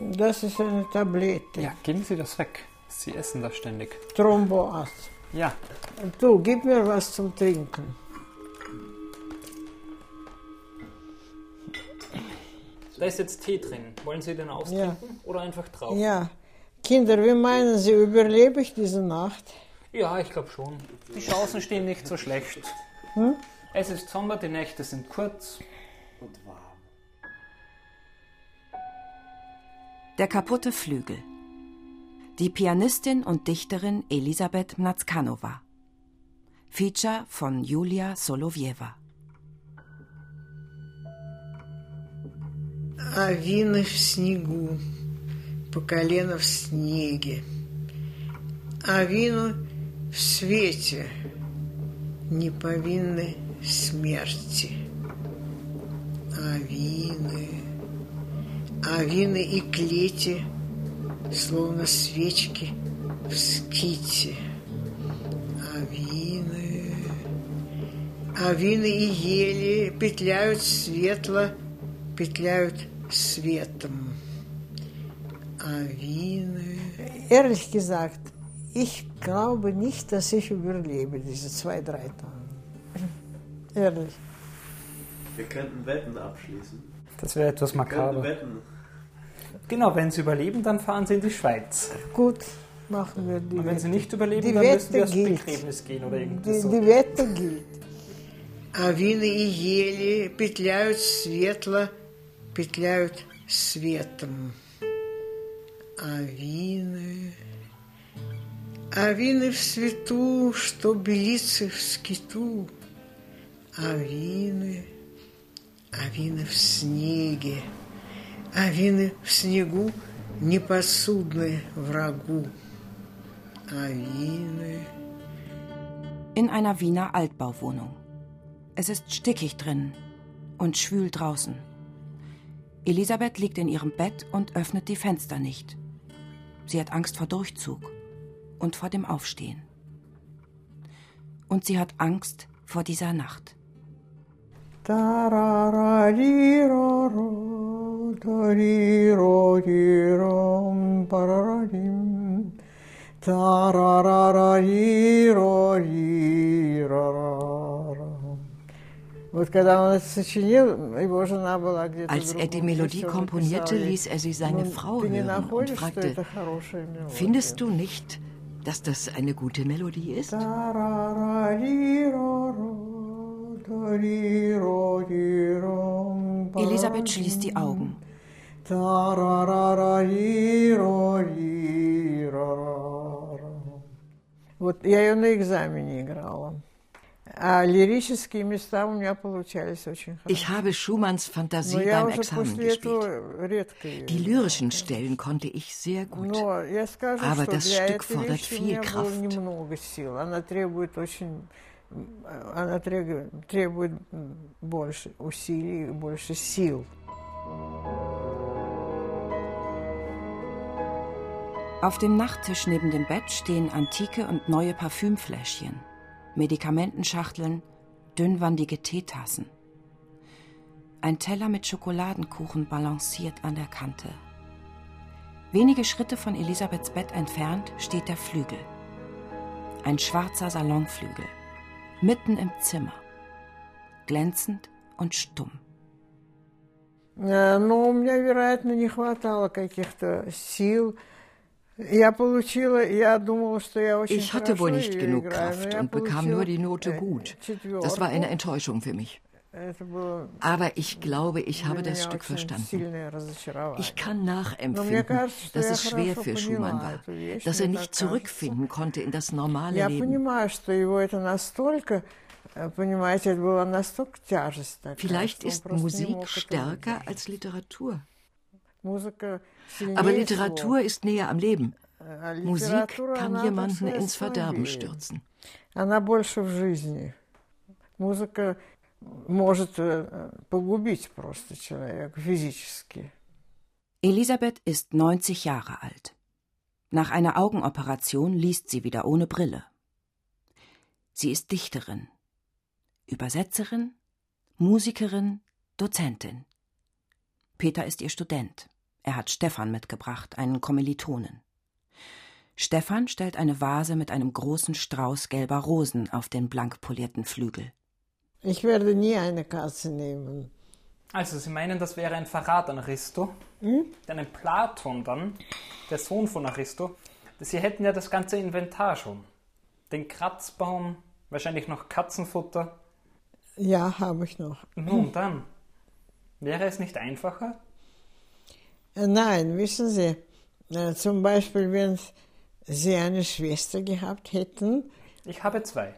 Das ist eine Tablette. Ja, geben Sie das weg. Sie essen das ständig. Thromboas. Ja, Du, gib mir was zum Trinken. da ist jetzt Tee drin. Wollen Sie den austrinken oder einfach drauf? Ja. Kinder, wie meinen Sie, überlebe ich diese Nacht? Ja, ich glaube schon. Die Chancen stehen nicht so schlecht. Es ist Sommer, die Nächte sind kurz. Und warm. Der kaputte Flügel. Die Pianistin und Dichterin Elisabeth Mnazkanova. Feature von Julia Solowieva. А вины в снегу, по колено в снеге. А вину в свете, не повинны смерти. А вины, А вины и клети, словно свечки в ските. А вины, а вины и ели петляют светло, петляют светом. А вины... Ehrlich gesagt, ich glaube nicht, dass ich überlebe diese zwei, drei Tage. Ehrlich. Wir könnten Wetten abschließen. Das wäre etwas Wir könnten makaber. wetten. Genau, wenn Sie überleben, dann fahren Sie in die Schweiz. Gut, machen wir die Und wenn Sie Wette. nicht überleben, Die dann müssen wir Wette aufs gilt. Begräbnis gehen oder Die, irgendwas so. die Wette gilt. А вины и ели петляют светло, петляют светом. А вины... А вины в свету, что белицы в скиту. А вины... А вины в снеге. А вины в снегу непосудны врагу. А вины... In einer Wiener Altbauwohnung. Es ist stickig drin und schwül draußen. Elisabeth liegt in ihrem Bett und öffnet die Fenster nicht. Sie hat Angst vor Durchzug und vor dem Aufstehen. Und sie hat Angst vor dieser Nacht. Tararariroro, toriro, pararim. Als er die Melodie komponierte, ließ er sie seine Frau hören und fragte, findest du nicht, dass das eine gute Melodie ist? Тарарарирoro, тарирориром, Elisabeth schließt die Augen. Тарарарарирорирором. Вот я ее на экзамене играла. А лирические места у меня получались очень хорошо. Ich habe Schumanns Но Fantasie я beim уже Examen после gespielt. этого редко ее Die играла. lyrischen Stellen konnte ich sehr gut. Но я скажу, Aber что das для Stück этой fordert вещи у viel меня было Kraft. немного сил. Она требует очень... Она требует, требует больше усилий, и больше сил. Auf dem Nachttisch neben dem Bett stehen antike und neue Parfümfläschchen, Medikamentenschachteln, dünnwandige Teetassen. Ein Teller mit Schokoladenkuchen balanciert an der Kante. Wenige Schritte von Elisabeths Bett entfernt steht der Flügel. Ein schwarzer Salonflügel, mitten im Zimmer, glänzend und stumm. Э, Но у меня, вероятно, не хватало каких-то сил. Я получила, я думала, что я очень Ich hatte wohl хорошо nicht её genug играю, но Kraft я und bekam получила, nur die Note э, gut. четвёрку. Das war eine Enttäuschung für mich. Aber ich glaube, ich habe das Stück verstanden. Ich kann nachempfinden, dass es schwer für Schumann war, dass er nicht zurückfinden konnte in das normale Leben. Vielleicht ist Musik stärker als Literatur. Aber Literatur ist näher am Leben. Musik kann jemanden ins Verderben stürzen. Musik больше в жизни. Музыка может э, погубить просто человека физически. Elisabeth ist 90 Jahre alt. Nach einer Augenoperation liest sie wieder ohne Brille. Sie ist Dichterin, Übersetzerin, Musikerin, Dozentin. Peter ist ihr Student. Er hat Stefan mitgebracht, einen Kommilitonen. Stefan stellt eine Vase mit einem großen Strauß gelber Rosen auf den blank polierten Flügel. Ich werde nie eine Katze nehmen. Also, Sie meinen, das wäre ein Verrat an Aristo? Hm? Denn ein Platon dann, der Sohn von Aristo, Sie hätten ja das ganze Inventar schon. Den Kratzbaum, wahrscheinlich noch Katzenfutter. Ja, habe ich noch. Nun dann, wäre es nicht einfacher? Äh, nein, wissen Sie, äh, zum Beispiel, wenn Sie eine Schwester gehabt hätten. Ich habe zwei.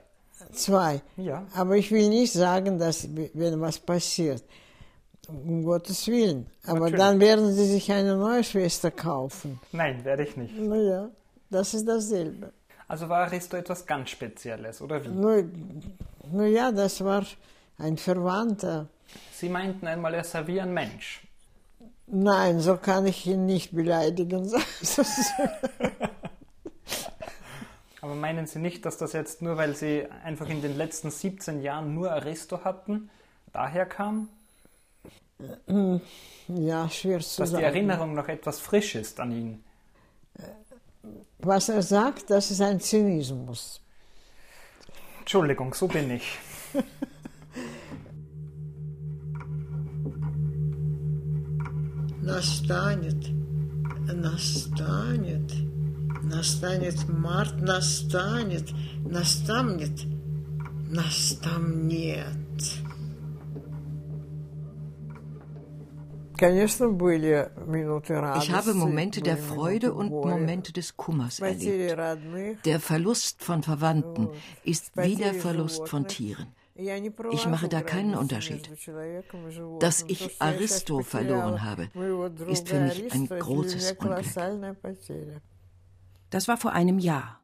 Zwei. Ja. Aber ich will nicht sagen, dass wenn was passiert, um Gottes Willen. Aber Natürlich. dann werden Sie sich eine neue Schwester kaufen. Nein, werde ich nicht. Naja, das ist dasselbe. Also war Aristo etwas ganz Spezielles, oder wie? Nur, nur ja, das war ein Verwandter. Sie meinten einmal, er sei wie ein Mensch. Nein, so kann ich ihn nicht beleidigen. Aber meinen Sie nicht, dass das jetzt nur, weil Sie einfach in den letzten 17 Jahren nur Aristo hatten, daher kam? Ja, schwer zu dass sagen. Dass die Erinnerung noch etwas frisch ist an ihn. Was er sagt, das ist ein Zynismus. Entschuldigung, so bin ich. настанет, настанет, настанет март, настанет, настанет, настанет. Ich habe Momente der Freude und Momente des Kummers erlebt. Der Verlust von Verwandten ist wie der Verlust von Tieren. Ich mache da keinen Unterschied. Dass ich Aristo verloren habe, ist für mich ein großes Unglück. Das war vor einem Jahr.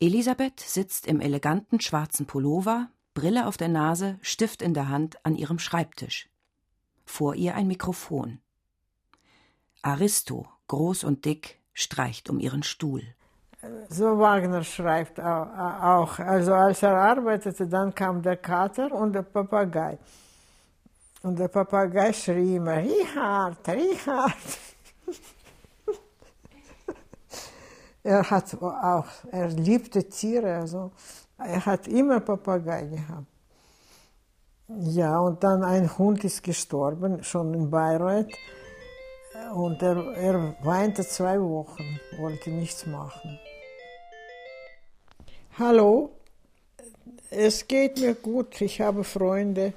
Elisabeth sitzt im eleganten schwarzen Pullover, Brille auf der Nase, Stift in der Hand an ihrem Schreibtisch. Vor ihr ein Mikrofon. Aristo, groß und dick, streicht um ihren Stuhl. So Wagner schreibt auch. Also als er arbeitete, dann kam der Kater und der Papagei. Und der Papagei schrie immer, Richard, Richard. er hat auch, er liebte Tiere, also er hat immer Papagei gehabt. Ja, und dann ein Hund ist gestorben, schon in Bayreuth. Und er, er weinte zwei Wochen, wollte nichts machen. Hallo, es geht mir gut, ich habe Freunde.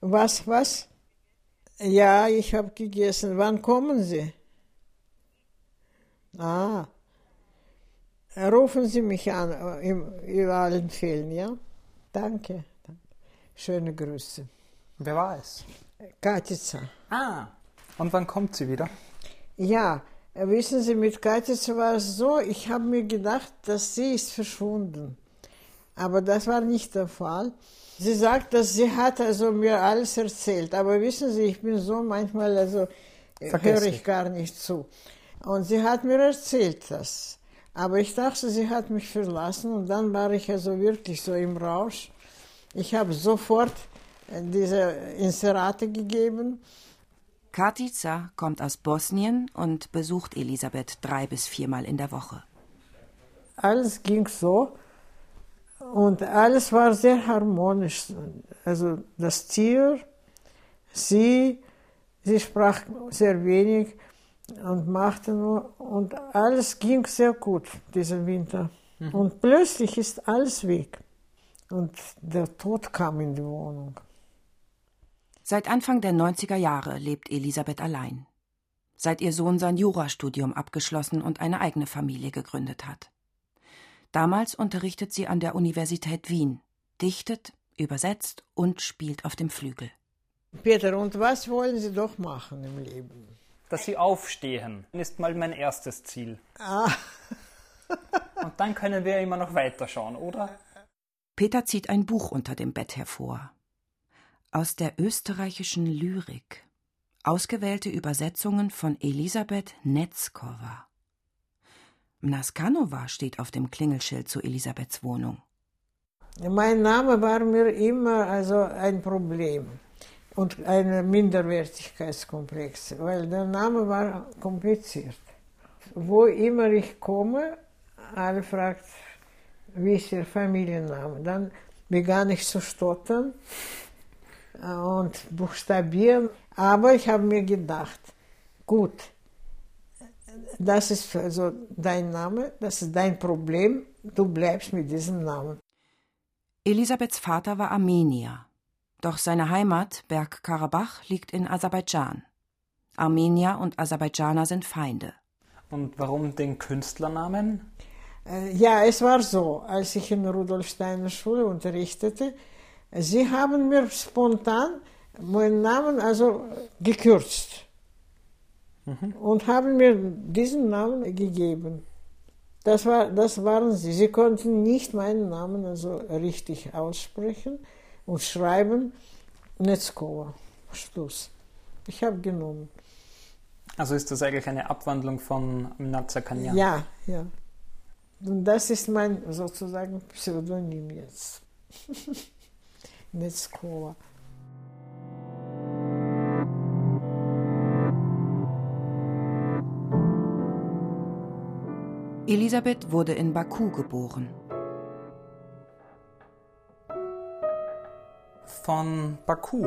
Was, was? Ja, ich habe gegessen. Wann kommen Sie? Ah, rufen Sie mich an, in allen Fällen, ja? Danke. Schöne Grüße. Wer war es? Katica. Ah, und wann kommt sie wieder? Ja, Wissen Sie, mit Katica war es so, ich habe mir gedacht, dass sie ist verschwunden. Aber das war nicht der Fall. Sie sagt, dass sie hat also mir alles erzählt. Aber wissen Sie, ich bin so manchmal, also höre ich gar nicht zu. Und sie hat mir erzählt das. Aber ich dachte, sie hat mich verlassen und dann war ich also wirklich so im Rausch. Ich habe sofort diese Inserate gegeben Katica kommt aus Bosnien und besucht Elisabeth drei bis viermal in der Woche. Alles ging so und alles war sehr harmonisch. Also das Tier, sie, sie sprach sehr wenig und machte nur und alles ging sehr gut diesen Winter. Mhm. Und plötzlich ist alles weg und der Tod kam in die Wohnung. Seit Anfang der 90er Jahre lebt Elisabeth allein. Seit ihr Sohn sein Jurastudium abgeschlossen und eine eigene Familie gegründet hat. Damals unterrichtet sie an der Universität Wien, dichtet, übersetzt und spielt auf dem Flügel. Peter, und was wollen Sie doch machen im Leben? Dass Sie aufstehen, ist mal mein erstes Ziel. Ah. und dann können wir immer noch weiterschauen, oder? Peter zieht ein Buch unter dem Bett hervor aus der österreichischen Lyrik. Ausgewählte Übersetzungen von Elisabeth Netzkova. Mnaskanova steht auf dem Klingelschild zu Elisabeths Wohnung. Mein Name war mir immer also ein Problem. Und einen Minderwertigkeitskomplex, weil der Name war kompliziert. Wo immer ich komme, alle fragt, wie ist Ihr Familienname? Dann begann ich zu stottern und buchstabieren, aber ich habe mir gedacht, gut, das ist also dein Name, das ist dein Problem, du bleibst mit diesem Namen. Elisabeths Vater war Armenier, doch seine Heimat, Bergkarabach, liegt in Aserbaidschan. Armenier und Aserbaidschaner sind Feinde. Und warum den Künstlernamen? Äh, ja, es war so, als ich in Rudolf Steiner Schule unterrichtete, sie haben mir spontan meinen Namen also gekürzt mhm. und haben mir diesen Namen gegeben. Das, war, das waren sie. Sie konnten nicht meinen Namen also richtig aussprechen und schreiben. Netzkova. Schluss. Ich habe genommen. Also ist das eigentlich eine Abwandlung von Nazakanyan? Ja, ja. Und das ist mein sozusagen Pseudonym jetzt. Netzkova. Elisabeth wurde in Baku geboren. Von Baku.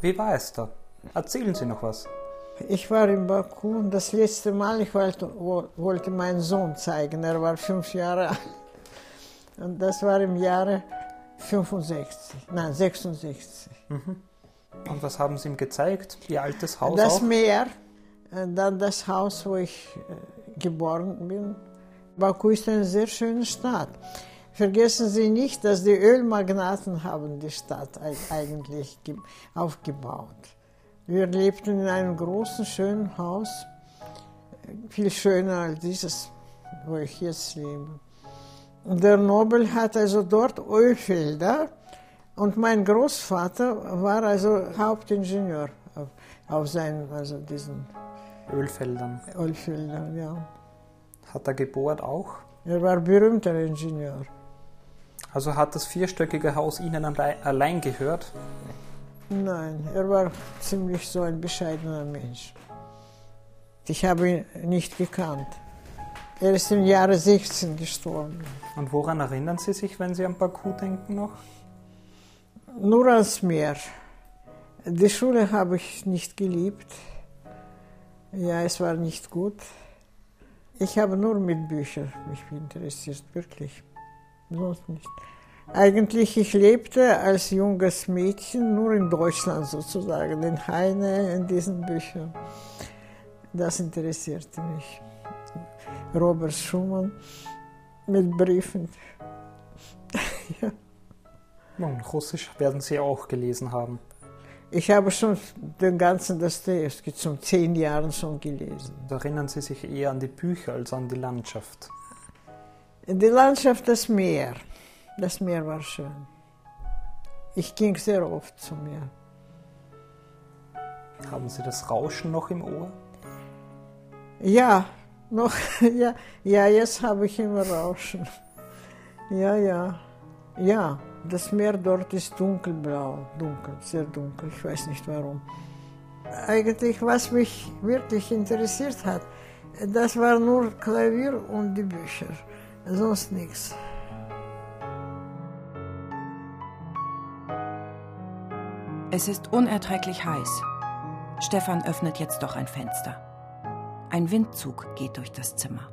Wie war es da? Erzählen Sie noch was. Ich war in Baku und das letzte Mal, ich wollte, wollte meinen Sohn zeigen. Er war fünf Jahre alt. Und das war im Jahre 65, nein, 66. Mhm. Und was haben Sie ihm gezeigt? Ihr altes Haus? Das auch? Meer, äh, dann das Haus, wo ich äh, geboren bin. Baku ist eine sehr schöne Stadt. Vergessen Sie nicht, dass die Ölmagnaten haben die Stadt eigentlich aufgebaut. Wir lebten in einem großen, schönen Haus, viel schöner als dieses, wo ich jetzt lebe. Und der Nobel hat also dort Ölfelder und mein Großvater war also Hauptingenieur auf, auf seinen, also diesen Ölfeldern. Ölfeldern, ja. Hat er gebohrt auch? Er war berühmter Ingenieur. Also hat das vierstöckige Haus Ihnen allein gehört? Nein, er war ziemlich so ein bescheidener Mensch. Ich habe ihn nicht gekannt. Er ist im Jahre 16 gestorben. Und woran erinnern Sie sich, wenn Sie an Baku denken noch? Nur ans Meer. Die Schule habe ich nicht geliebt. Ja, es war nicht gut. Ich habe nur mit Büchern mich interessiert, wirklich. Sonst nicht. Eigentlich, ich lebte als junges Mädchen nur in Deutschland sozusagen, in Heine, in diesen Büchern. Das interessierte mich. Robert Schumann mit Briefen. ja. Und Russisch werden Sie auch gelesen haben. Ich habe schon den ganzen Dostoevsky zum zehn Jahren schon gelesen. Erinnern Sie sich eher an die Bücher als an die Landschaft? Die Landschaft, das Meer. Das Meer war schön. Ich ging sehr oft zum Meer. Haben Sie das Rauschen noch im Ohr? Ja, noch, ja, ja, jetzt habe ich immer Rauschen. Ja, ja, ja. Das Meer dort ist dunkelblau, dunkel, sehr dunkel, ich weiß nicht warum. Eigentlich, was mich wirklich interessiert hat, das war nur Klavier und die Bücher, sonst nichts. Es ist unerträglich heiß. Stefan öffnet jetzt doch ein Fenster. Ein Windzug geht durch das Zimmer.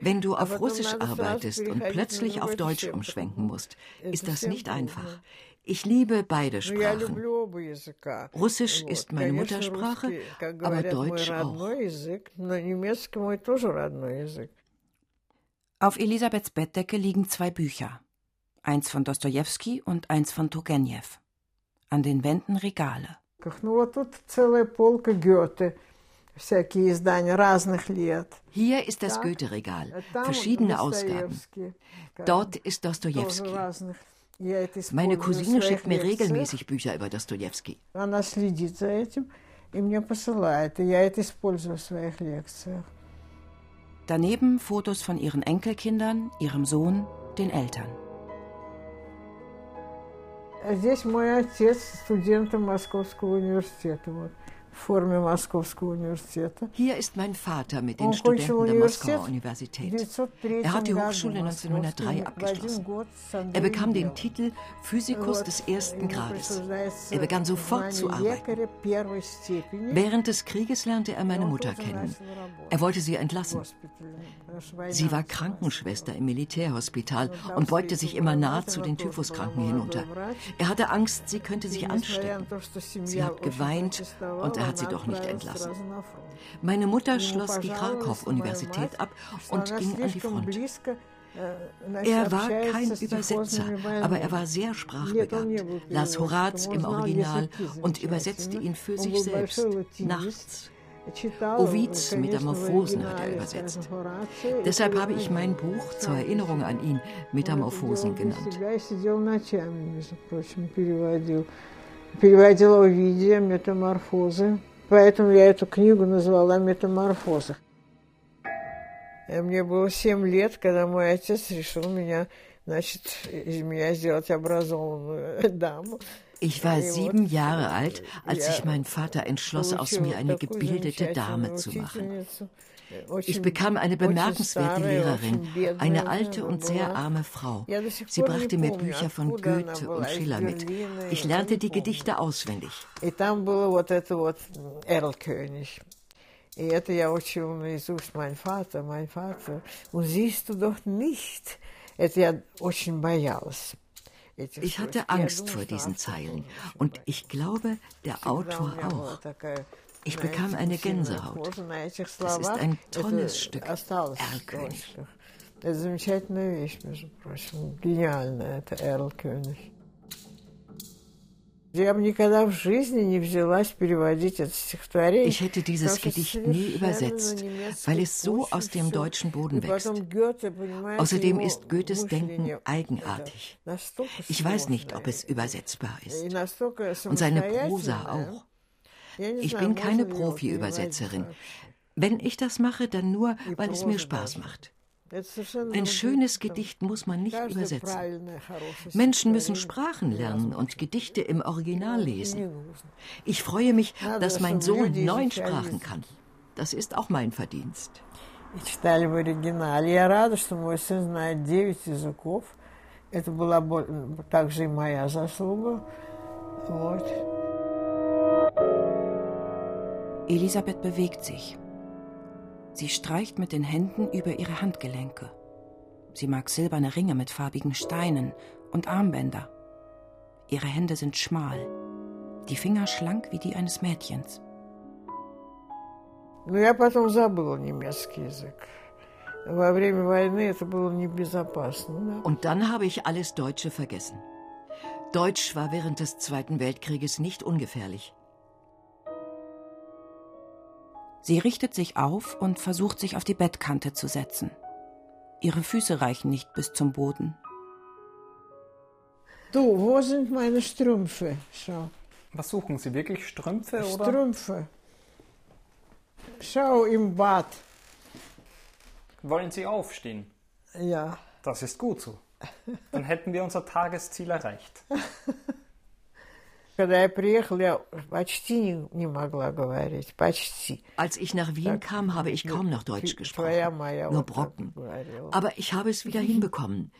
Wenn du auf Russisch arbeitest und plötzlich auf Deutsch umschwenken musst, ist das nicht einfach. Ich liebe beide Sprachen. Russisch ist meine Muttersprache, aber Deutsch auch. Auf Elisabeths Bettdecke liegen zwei Bücher. Eins von Dostojewski und eins von Turgenew. An den Wänden Regale. Hier ist das Goethe-Regal, verschiedene Ausgaben. Dort ist Dostojewski. Meine Cousine schickt mir regelmäßig Bücher über Dostojewski. Daneben Fotos von ihren Enkelkindern, ihrem Sohn, den Eltern. Здесь мой отец, студент Московского университета. Hier ist mein Vater mit den Studenten der Moskauer Universität. Er hat die Hochschule 1903 abgeschlossen. Er bekam den Titel Physikus des ersten Grades. Er begann sofort zu arbeiten. Während des Krieges lernte er meine Mutter kennen. Er wollte sie entlassen. Sie war Krankenschwester im Militärhospital und beugte sich immer nahe zu den Typhuskranken hinunter. Er hatte Angst, sie könnte sich anstecken. Sie hat geweint und er hat sie doch nicht entlassen. Meine Mutter schloss die Kharkov-Universität ab und ging an die Front. Er war kein Übersetzer, aber er war sehr sprachbegabt, las Horaz im Original und übersetzte ihn für sich selbst, nachts. Ovids Metamorphosen hat er übersetzt. Deshalb habe ich mein Buch zur Erinnerung an ihn Metamorphosen genannt. Переводила Овидия «Метаморфозы». Поэтому я эту книгу назвала «Метаморфозы». Мне было семь лет, когда мой отец решил меня, значит, из меня сделать образованную даму. Ich war sieben Jahre alt, als sich mein Vater entschloss, aus mir eine gebildete Dame zu machen. Ich bekam eine bemerkenswerte Lehrerin, eine alte und sehr arme Frau. Sie brachte mir Bücher von Goethe und Schiller mit. Ich lernte die Gedichte auswendig. И это я учил наизусть mein Vater, mein Vater. Und siehst du doch nicht. Это я очень боялась. Ich hatte Angst vor diesen Zeilen und ich glaube, der Autor auch. Ich bekam eine Gänsehaut. Das ist ein tolles Stück. Erlkönig. Это замечательная вещь, между прочим. Гениальная, это Эрл-König. Ich hätte dieses Gedicht nie übersetzt, weil es so aus dem deutschen Boden wächst. Außerdem ist Goethes Denken eigenartig. Ich weiß nicht, ob es übersetzbar ist. Und seine Prosa auch. Ich bin keine Profi-Übersetzerin. Wenn ich das mache, dann nur, weil es mir Spaß macht. Ein schönes Gedicht muss man nicht übersetzen. Menschen müssen Sprachen lernen und Gedichte im Original lesen. Ich freue mich, dass mein Sohn neun Sprachen kann. Das ist auch mein Verdienst. Ich читали в оригинале. Я рада, что мой сын знает девять языков. Это была также и моя заслуга. Вот. Elisabeth bewegt sich. Sie streicht mit den Händen über ihre Handgelenke. Sie mag silberne Ringe mit farbigen Steinen und Armbänder. Ihre Hände sind schmal, die Finger schlank wie die eines Mädchens. Und dann habe ich alles Deutsche vergessen. Deutsch war während des Zweiten Weltkrieges nicht ungefährlich. Sie richtet sich auf und versucht sich auf die Bettkante zu setzen. Ihre Füße reichen nicht bis zum Boden. Du, wo sind meine Strümpfe? Schau. Was suchen Sie wirklich? Strümpfe oder? Strümpfe. Schau im Bad. Wollen Sie aufstehen? Ja. Das ist gut so. Dann hätten wir unser Tagesziel erreicht. Когда я приехала, я почти не, не могла говорить. Почти. Als ich nach Wien kam, habe ich kaum noch Deutsch gesprochen. Nur Brocken. Aber ich habe es wieder hinbekommen.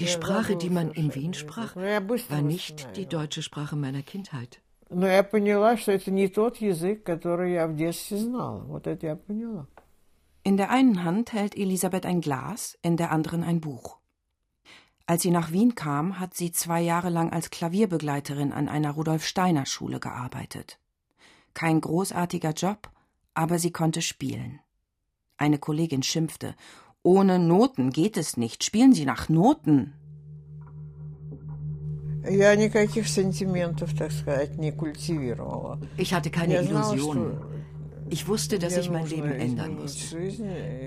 Die Sprache, die man in Wien sprach, war nicht die deutsche Sprache meiner Kindheit. Но я поняла, что это не тот язык, который я в детстве знала. Вот это я поняла. In der einen Hand hält Elisabeth ein Glas, in der anderen ein Buch. Als sie nach Wien kam, hat sie zwei Jahre lang als Klavierbegleiterin an einer Rudolf Steiner Schule gearbeitet. Kein großartiger Job, aber sie konnte spielen. Eine Kollegin schimpfte Ohne Noten geht es nicht. Spielen Sie nach Noten. Ich hatte keine Illusionen. Ich wusste, dass ich mein Leben ändern musste.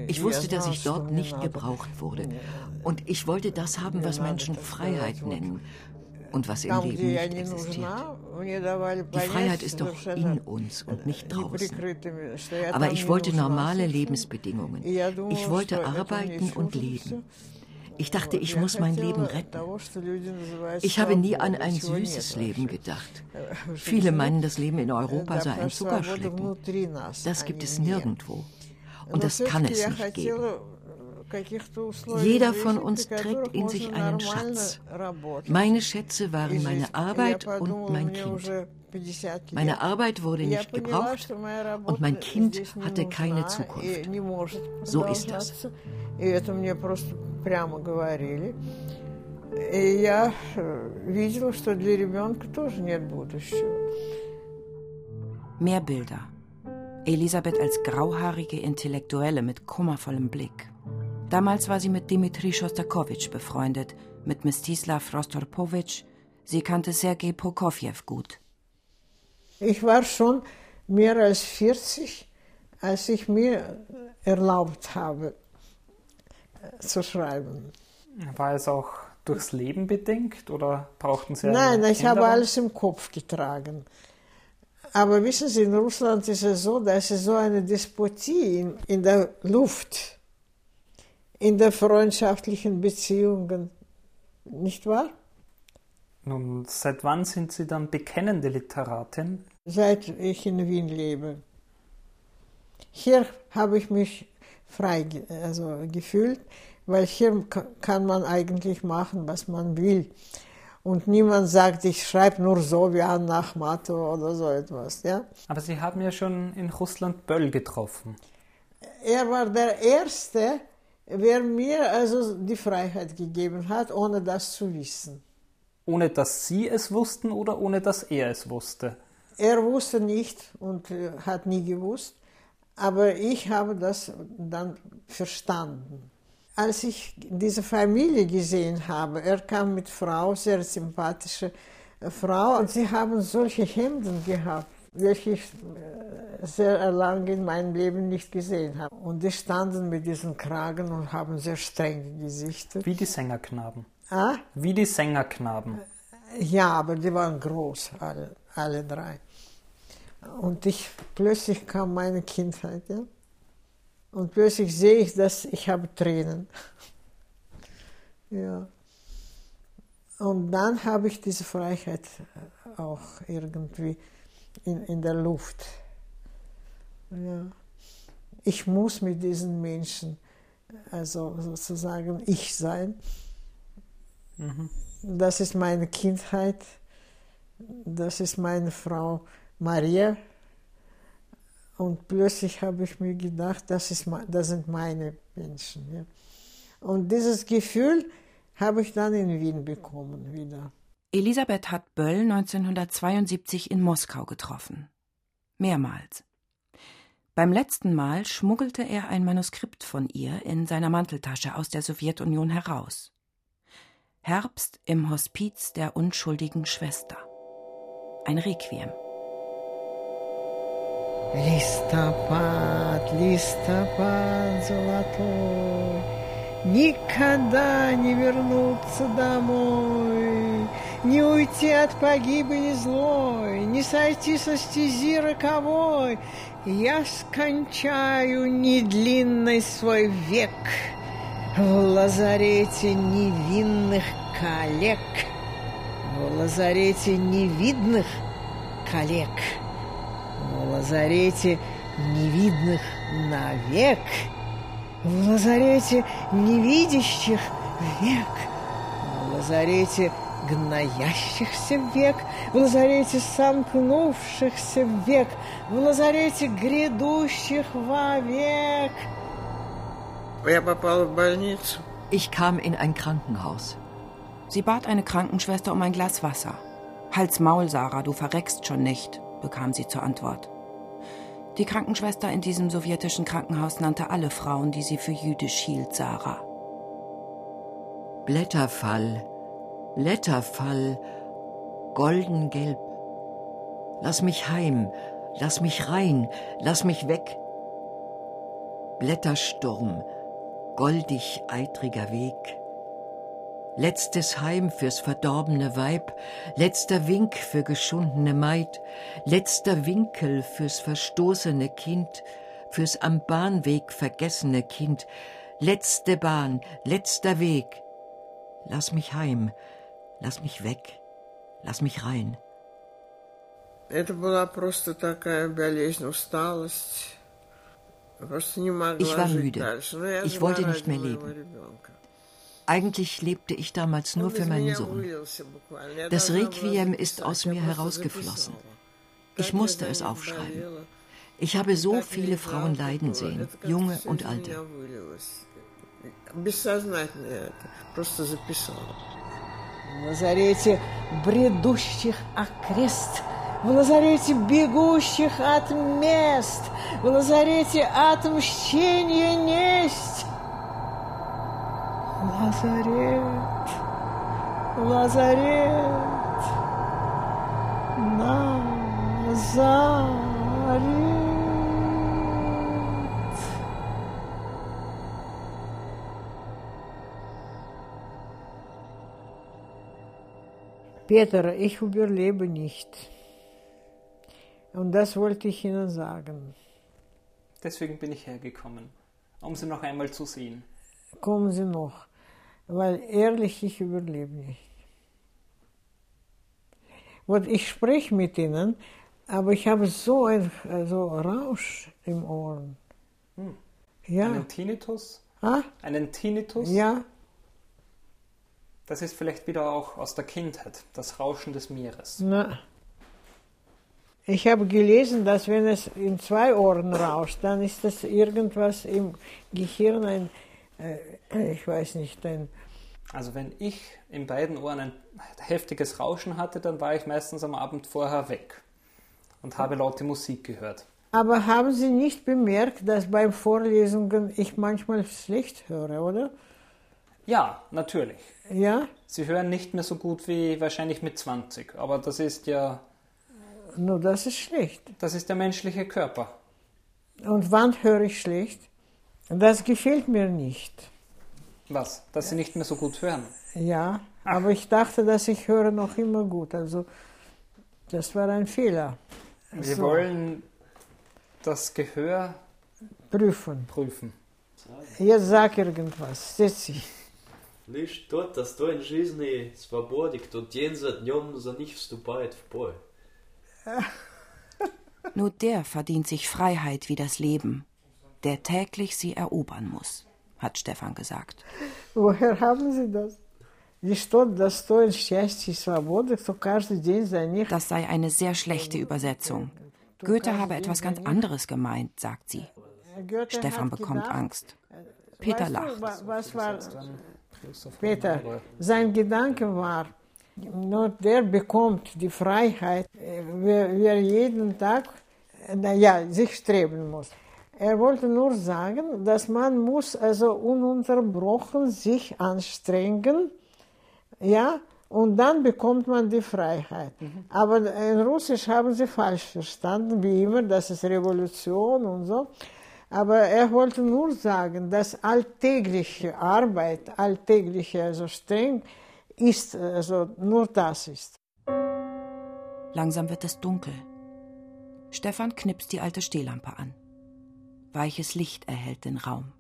Ich wusste, dass ich dort nicht gebraucht wurde. Und ich wollte das haben, was Menschen Freiheit nennen. und was im Leben nicht existiert. Die Freiheit ist doch in uns und nicht draußen. Aber ich wollte normale Lebensbedingungen. Ich wollte arbeiten und leben. Ich dachte, ich muss mein Leben retten. Ich habe nie an ein süßes Leben gedacht. Viele meinen, das Leben in Europa sei ein Zuckerschlecken. Das gibt es nirgendwo. Und das kann es nicht geben. Jeder von uns trägt in sich einen Schatz. Meine Schätze waren meine Arbeit und mein Kind. Meine Arbeit wurde nicht gebraucht und mein Kind hatte keine Zukunft. So ist das. Mehr Bilder. Elisabeth als grauhaarige Intellektuelle mit kummervollem Blick. Damals war sie mit Dimitri Schostakowitsch befreundet, mit Mstislav Rostorpowitsch. Sie kannte Sergei Prokofjew gut. Ich war schon mehr als 40, als ich mir erlaubt habe zu schreiben. War es auch durchs Leben bedingt oder brauchten Sie eine Nein, ich habe alles im Kopf getragen. Aber wissen Sie, in Russland ist es so, dass es so eine Despotie in, in der Luft in den freundschaftlichen Beziehungen, nicht wahr? Nun, seit wann sind Sie dann bekennende Literatin? Seit ich in Wien lebe. Hier habe ich mich frei also gefühlt, weil hier kann man eigentlich machen, was man will. Und niemand sagt, ich schreibe nur so wie Anna Achmatova oder so etwas. Ja? Aber Sie haben ja schon in Russland Böll getroffen. Er war der Erste, wer mir also die Freiheit gegeben hat, ohne das zu wissen. Ohne dass Sie es wussten oder ohne dass er es wusste? Er wusste nicht und äh, hat nie gewusst, aber ich habe das dann verstanden. Als ich diese Familie gesehen habe, er kam mit Frau, sehr sympathische äh, Frau, und sie haben solche Hemden gehabt welche ich äh, sehr lange in meinem Leben nicht gesehen habe. Und die standen mit diesen Kragen und haben sehr strenge Gesichter. Wie die Sängerknaben. Ah? Wie die Sängerknaben. Ja, aber die waren groß, alle, alle drei. Und ich, plötzlich kam meine Kindheit, ja. Und plötzlich sehe ich, dass ich habe Tränen. ja. Und dann habe ich diese Freiheit auch irgendwie in, in der Luft. Ja. Ich muss mit diesen Menschen, also sozusagen ich sein. Mhm. Das ist meine Kindheit, das ist meine Frau Maria. Und plötzlich habe ich mir gedacht, das, ist, das sind meine Menschen. Ja. Und dieses Gefühl habe ich dann in Wien bekommen wieder. Elisabeth hat Böll 1972 in Moskau getroffen. Mehrmals. Beim letzten Mal schmuggelte er ein Manuskript von ihr in seiner Manteltasche aus der Sowjetunion heraus. Herbst im Hospiz der unschuldigen Schwester. Ein Requiem. Листопад, листопад золотой, Никогда не вернуться домой. Не уйти от погибели злой, Не сойти со стези роковой. Я скончаю недлинный свой век В лазарете невинных коллег, В лазарете невидных коллег, В лазарете невидных навек, В лазарете невидящих век, В лазарете гноящихся век, в лазарете сомкнувшихся век, в лазарете грядущих вовек. Я попал в больницу. Ich kam in ein Krankenhaus. Sie bat eine Krankenschwester um ein Glas Wasser. Hals Maul, Sarah, du verreckst schon nicht, bekam sie zur Antwort. Die Krankenschwester in diesem sowjetischen Krankenhaus nannte alle Frauen, die sie für jüdisch hielt, Sarah. Blätterfall, Blätterfall, goldengelb. Lass mich heim, lass mich rein, lass mich weg. Blättersturm, goldig eitriger Weg Letztes Heim fürs verdorbene Weib, letzter Wink für geschundene Maid, letzter Winkel fürs verstoßene Kind, fürs am Bahnweg vergessene Kind, letzte Bahn, letzter Weg. Lass mich heim, lass mich weg, lass mich rein. Это была просто такая болезнь, усталость. Ich war müde. Ich wollte nicht mehr leben. Eigentlich lebte ich damals nur für meinen Sohn. Das Requiem ist aus mir herausgeflossen. Ich musste es aufschreiben. Ich habe so viele Frauen leiden sehen, junge und alte. В лазарете бредущих окрест в лазарете бегущих от мест, в лазарете отмщения несть. Lazarett, Lazarett, Nazareth. Peter, ich überlebe nicht. Und das wollte ich Ihnen sagen. Deswegen bin ich hergekommen, um Sie noch einmal zu sehen. Kommen Sie noch weil ehrlich, ich überlebe nicht. Und ich spreche mit Ihnen, aber ich habe so ein so Rausch im Ohren. Hm. Ja. Einen Tinnitus? Ah? Einen Tinnitus? Ja. Das ist vielleicht wieder auch aus der Kindheit, das Rauschen des Meeres. Na. Ich habe gelesen, dass wenn es in zwei Ohren rauscht, dann ist das irgendwas im Gehirn, ein, äh, ich weiß nicht, ein. Also wenn ich in beiden Ohren ein heftiges Rauschen hatte, dann war ich meistens am Abend vorher weg und habe laute Musik gehört. Aber haben Sie nicht bemerkt, dass beim Vorlesungen ich manchmal schlecht höre, oder? Ja, natürlich. Ja? Sie hören nicht mehr so gut wie wahrscheinlich mit 20, aber das ist ja nur das ist schlecht. Das ist der menschliche Körper. Und wann höre ich schlecht? Das gefällt mir nicht. Was? Dass Sie nicht mehr so gut hören? Ja, Ach. aber ich dachte, dass ich höre noch immer gut. Also das war ein Fehler. Wir so. wollen das Gehör prüfen. prüfen. Jetzt sag irgendwas. Setz dich. Лишь тот, достоин жизни, свободы, кто день за днем за них вступает в бой. Nur der verdient sich Freiheit wie das Leben, der täglich sie erobern muss, hat Stefan gesagt. Woher haben Sie das? Das sei eine sehr schlechte Übersetzung. Goethe habe etwas ganz anderes gemeint, sagt sie. Stefan bekommt Angst. Peter lacht. Peter, sein Gedanke war, nur der bekommt die Freiheit, wer, wer jeden Tag naja, sich streben muss. Er wollte nur sagen, dass man muss also ununterbrochen sich anstrengen, ja, und dann bekommt man die Freiheit. Mhm. Aber in Russisch haben sie falsch verstanden, wie immer, das ist Revolution und so. Aber er wollte nur sagen, dass alltägliche Arbeit, alltägliche, also streng, ist, also nur das ist. Langsam wird es dunkel. Stefan knipst die alte Stehlampe an. Weiches Licht erhellt den Raum.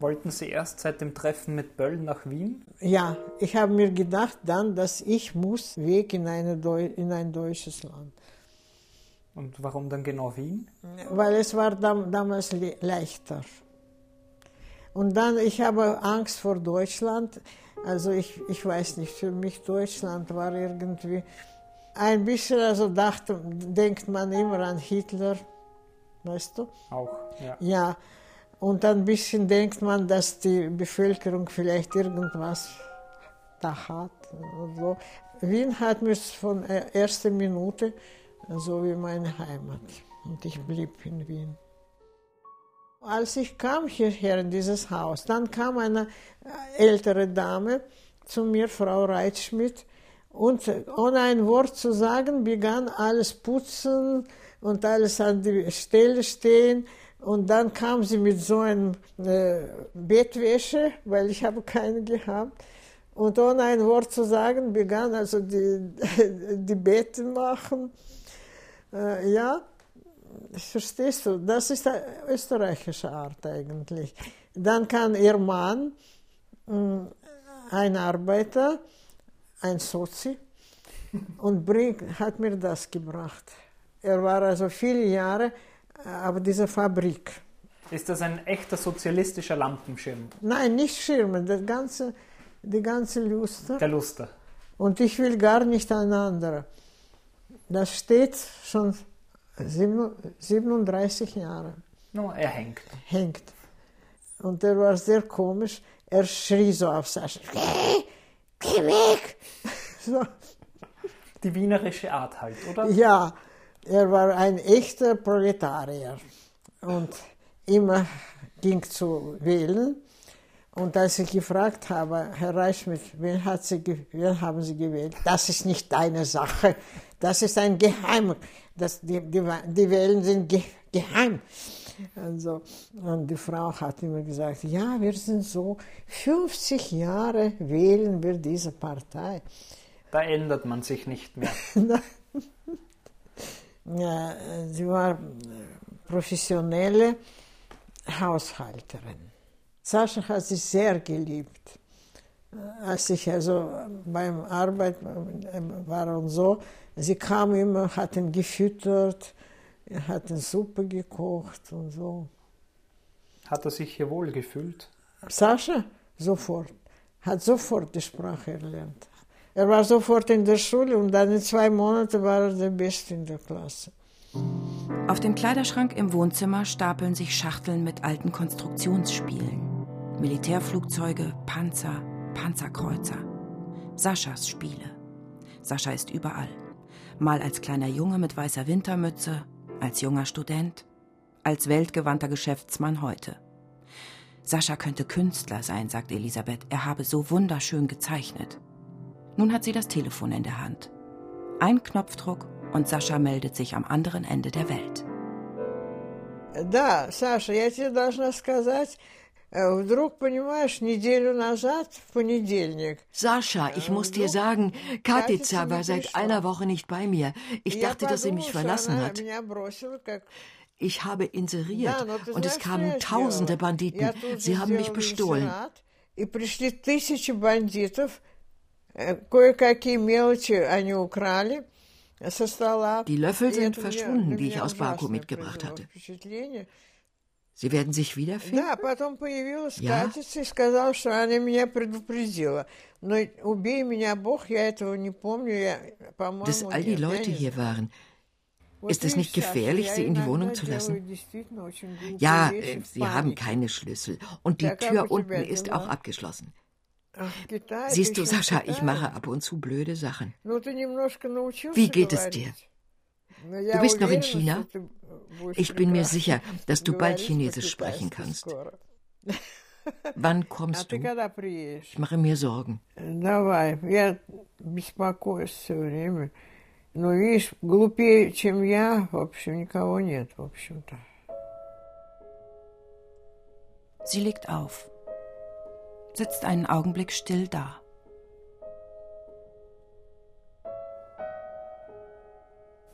Wollten Sie erst seit dem Treffen mit Böll nach Wien? Ja, ich habe mir gedacht dann, dass ich muss weg in, eine Deu in ein deutsches Land. Und warum dann genau Wien? Weil es war dam damals le leichter. Und dann, ich habe Angst vor Deutschland. Also ich, ich weiß nicht, für mich Deutschland war irgendwie ein bisschen, also dachte, denkt man immer an Hitler, weißt du? Auch, ja. Ja, und ein bisschen denkt man, dass die Bevölkerung vielleicht irgendwas da hat. Und so. Wien hat mir von der ersten Minute so wie meine Heimat. Und ich blieb in Wien. Als ich kam hierher in dieses Haus, dann kam eine ältere Dame zu mir, Frau Reitschmidt, und ohne ein Wort zu sagen, begann alles putzen und alles an die Stelle stehen. Und dann kam sie mit so einem äh, Bettwäsche, weil ich habe keine gehabt. Und ohne ein Wort zu sagen, begann also die, die Betten machen. Äh, ja, verstehst du, das ist eine österreichische Art eigentlich. Dann kann ihr Mann, mm, ein Arbeiter, ein Sozi, und bringt, hat mir das gebracht. Er war also viele Jahre auf dieser Fabrik. Ist das ein echter sozialistischer Lampenschirm? Nein, nicht Schirm, das ganze, die ganze Luster. Der Luster. Und ich will gar nicht ein anderer. Das steht schon 37 Jahre. No, er hängt. Hängt. Und er war sehr komisch. Er schrie so auf Sascha: Geh, geh weg! So. Die wienerische Art halt, oder? Ja, er war ein echter Proletarier und immer ging zu wählen. Und als ich gefragt habe, Herr Reichschmidt, wen, wen haben Sie gewählt? Das ist nicht deine Sache. Das ist ein Geheim. Das, die, die, die Wählen sind ge, geheim. Also, und die Frau hat immer gesagt, ja, wir sind so, 50 Jahre wählen wir diese Partei. Da ändert man sich nicht mehr. ja, sie war professionelle Haushalterin. Sascha hat sie sehr geliebt. Als ich also beim Arbeit war und so, sie kam immer, hat ihn gefüttert, hat ihn Suppe gekocht und so. Hat er sich hier wohl gefühlt? Sascha? Sofort. Hat sofort die Sprache erlernt. Er war sofort in der Schule und dann in zwei Monaten war er der Beste in der Klasse. Auf dem Kleiderschrank im Wohnzimmer stapeln sich Schachteln mit alten Konstruktionsspielen. Militärflugzeuge, Panzer, Panzerkreuzer. Saschas Spiele. Sascha ist überall. Mal als kleiner Junge mit weißer Wintermütze, als junger Student, als weltgewandter Geschäftsmann heute. Sascha könnte Künstler sein, sagt Elisabeth. Er habe so wunderschön gezeichnet. Nun hat sie das Telefon in der Hand. Ein Knopfdruck und Sascha meldet sich am anderen Ende der Welt. Да, Саша, я тебе должна сказать, Вдруг, понимаешь, неделю назад, в понедельник. Sascha, ich muss dir sagen, Katica war seit einer Woche nicht bei mir. Ich dachte, dass sie mich verlassen hat. Ich habe inseriert und es kamen tausende Banditen. Sie haben mich bestohlen. И пришли тысячи бандитов, кое-какие мелочи они украли. Die Löffel sind verschwunden, die ich aus Baku mitgebracht hatte. Sie werden sich wiederfinden? Да, потом появилась ja? Катица и сказала, что она меня предупредила. Но убей меня Бог, я этого не помню. Я, по-моему, Dass all die Leute hier waren. Ist es nicht gefährlich, sie in die Wohnung zu lassen? Ja, äh, sie haben keine Schlüssel. Und die Tür unten ist auch abgeschlossen. Siehst du, Sascha, ich mache ab und zu blöde Sachen. Wie geht es dir? Du bist noch in China? Ich bin mir sicher, dass du bald Chinesisch sprechen kannst. Wann kommst du? Ich mache mir Sorgen. Sie legt auf, sitzt einen Augenblick still da.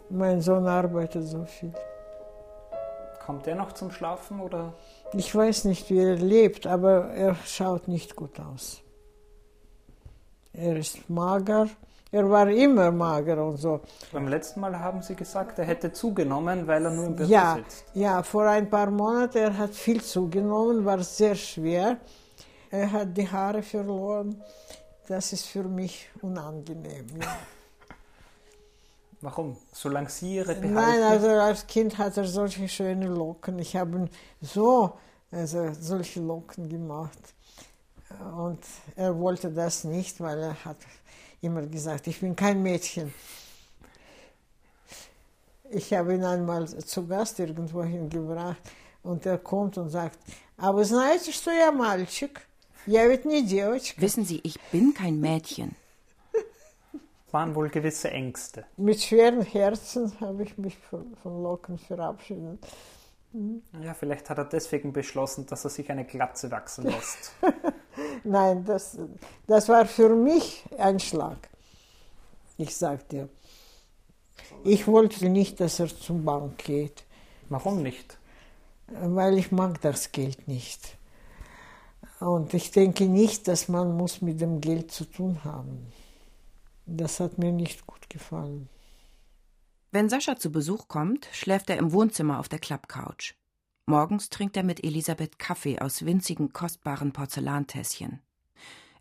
Mein Sohn arbeitet so viel. Kommt er noch zum Schlafen oder? Ich weiß nicht, wie er lebt, aber er schaut nicht gut aus. Er ist mager. Er war immer mager und so. Beim letzten Mal haben Sie gesagt, er hätte zugenommen, weil er nur im Büro ja, sitzt. Ja, vor ein paar Monaten er hat viel zugenommen, war sehr schwer Er hat die Haare verloren. Das ist für mich unangenehm. Ja. Warum? Solange Sie Ihre behalten? Nein, also als Kind hat er solche schöne Locken. Ich habe so also solche Locken gemacht. Und er wollte das nicht, weil er hat immer gesagt, ich bin kein Mädchen. Ich habe ihn einmal zu Gast irgendwo hingebracht und er kommt und sagt, aber знаете, что я мальчик? Wissen Sie, ich bin kein Mädchen. Waren wohl gewisse Ängste. Mit schweren Herzen habe ich mich von, von Locken verabschiedet. Hm? Ja, vielleicht hat er deswegen beschlossen, dass er sich eine Glatze wachsen lässt. Nein, das, das war für mich ein Schlag. Ich sagte, dir. Ich wollte nicht, dass er zum Bank geht. Warum nicht? Weil ich mag das Geld nicht. Und ich denke nicht, dass man muss mit dem Geld zu tun haben. Das hat mir nicht gut gefallen. Wenn Sascha zu Besuch kommt, schläft er im Wohnzimmer auf der Klappcouch. Morgens trinkt er mit Elisabeth Kaffee aus winzigen, kostbaren Porzellantässchen.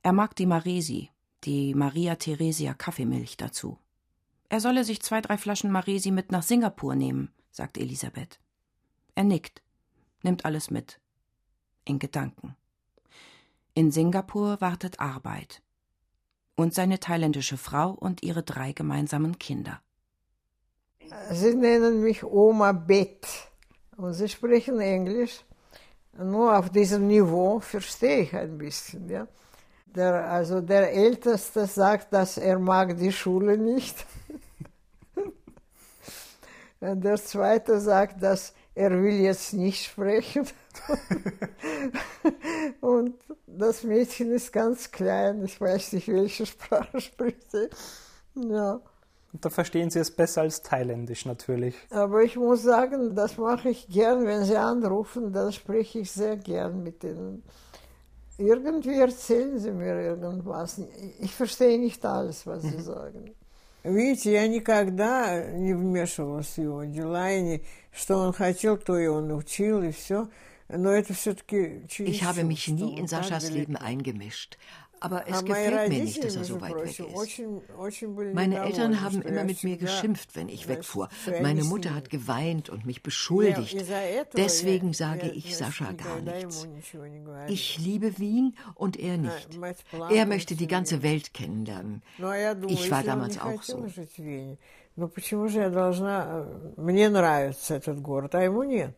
Er mag die Maresi, die Maria Theresia Kaffeemilch dazu. Er solle sich zwei, drei Flaschen Maresi mit nach Singapur nehmen, sagt Elisabeth. Er nickt, nimmt alles mit. In Gedanken. In Singapur wartet Arbeit. Und seine thailändische Frau und ihre drei gemeinsamen Kinder. Sie nennen mich Oma Bett und sie sprechen Englisch. Nur auf diesem Niveau verstehe ich ein bisschen. Ja. Der, also der Älteste sagt, dass er mag die Schule nicht. der Zweite sagt, dass er will jetzt nicht sprechen. und das Mädchen ist ganz klein, ich weiß nicht, welche Sprache spricht sie. Ja. Und da verstehen Sie es besser als Thailändisch natürlich. Aber ich muss sagen, das mache ich gern, wenn Sie anrufen, dann spreche ich sehr gern mit ihnen. Irgendwie erzählen Sie mir irgendwas. Ich verstehe nicht alles, was Sie sagen. Видите, я никогда не вмешивалась в его дела, и не, что он хотел, то и он учил, и все. Ich habe mich nie in Saschas Leben eingemischt. Aber es gefällt mir nicht, dass er so weit weg ist. Meine Eltern haben immer mit mir geschimpft, wenn ich wegfuhr. Meine Mutter hat geweint und mich beschuldigt. Deswegen sage ich Sascha gar nichts. Ich liebe Wien und er nicht. Er möchte die ganze Welt kennenlernen. Ich war damals auch so. Но почему же я должна... Мне нравится этот город, а ему нет.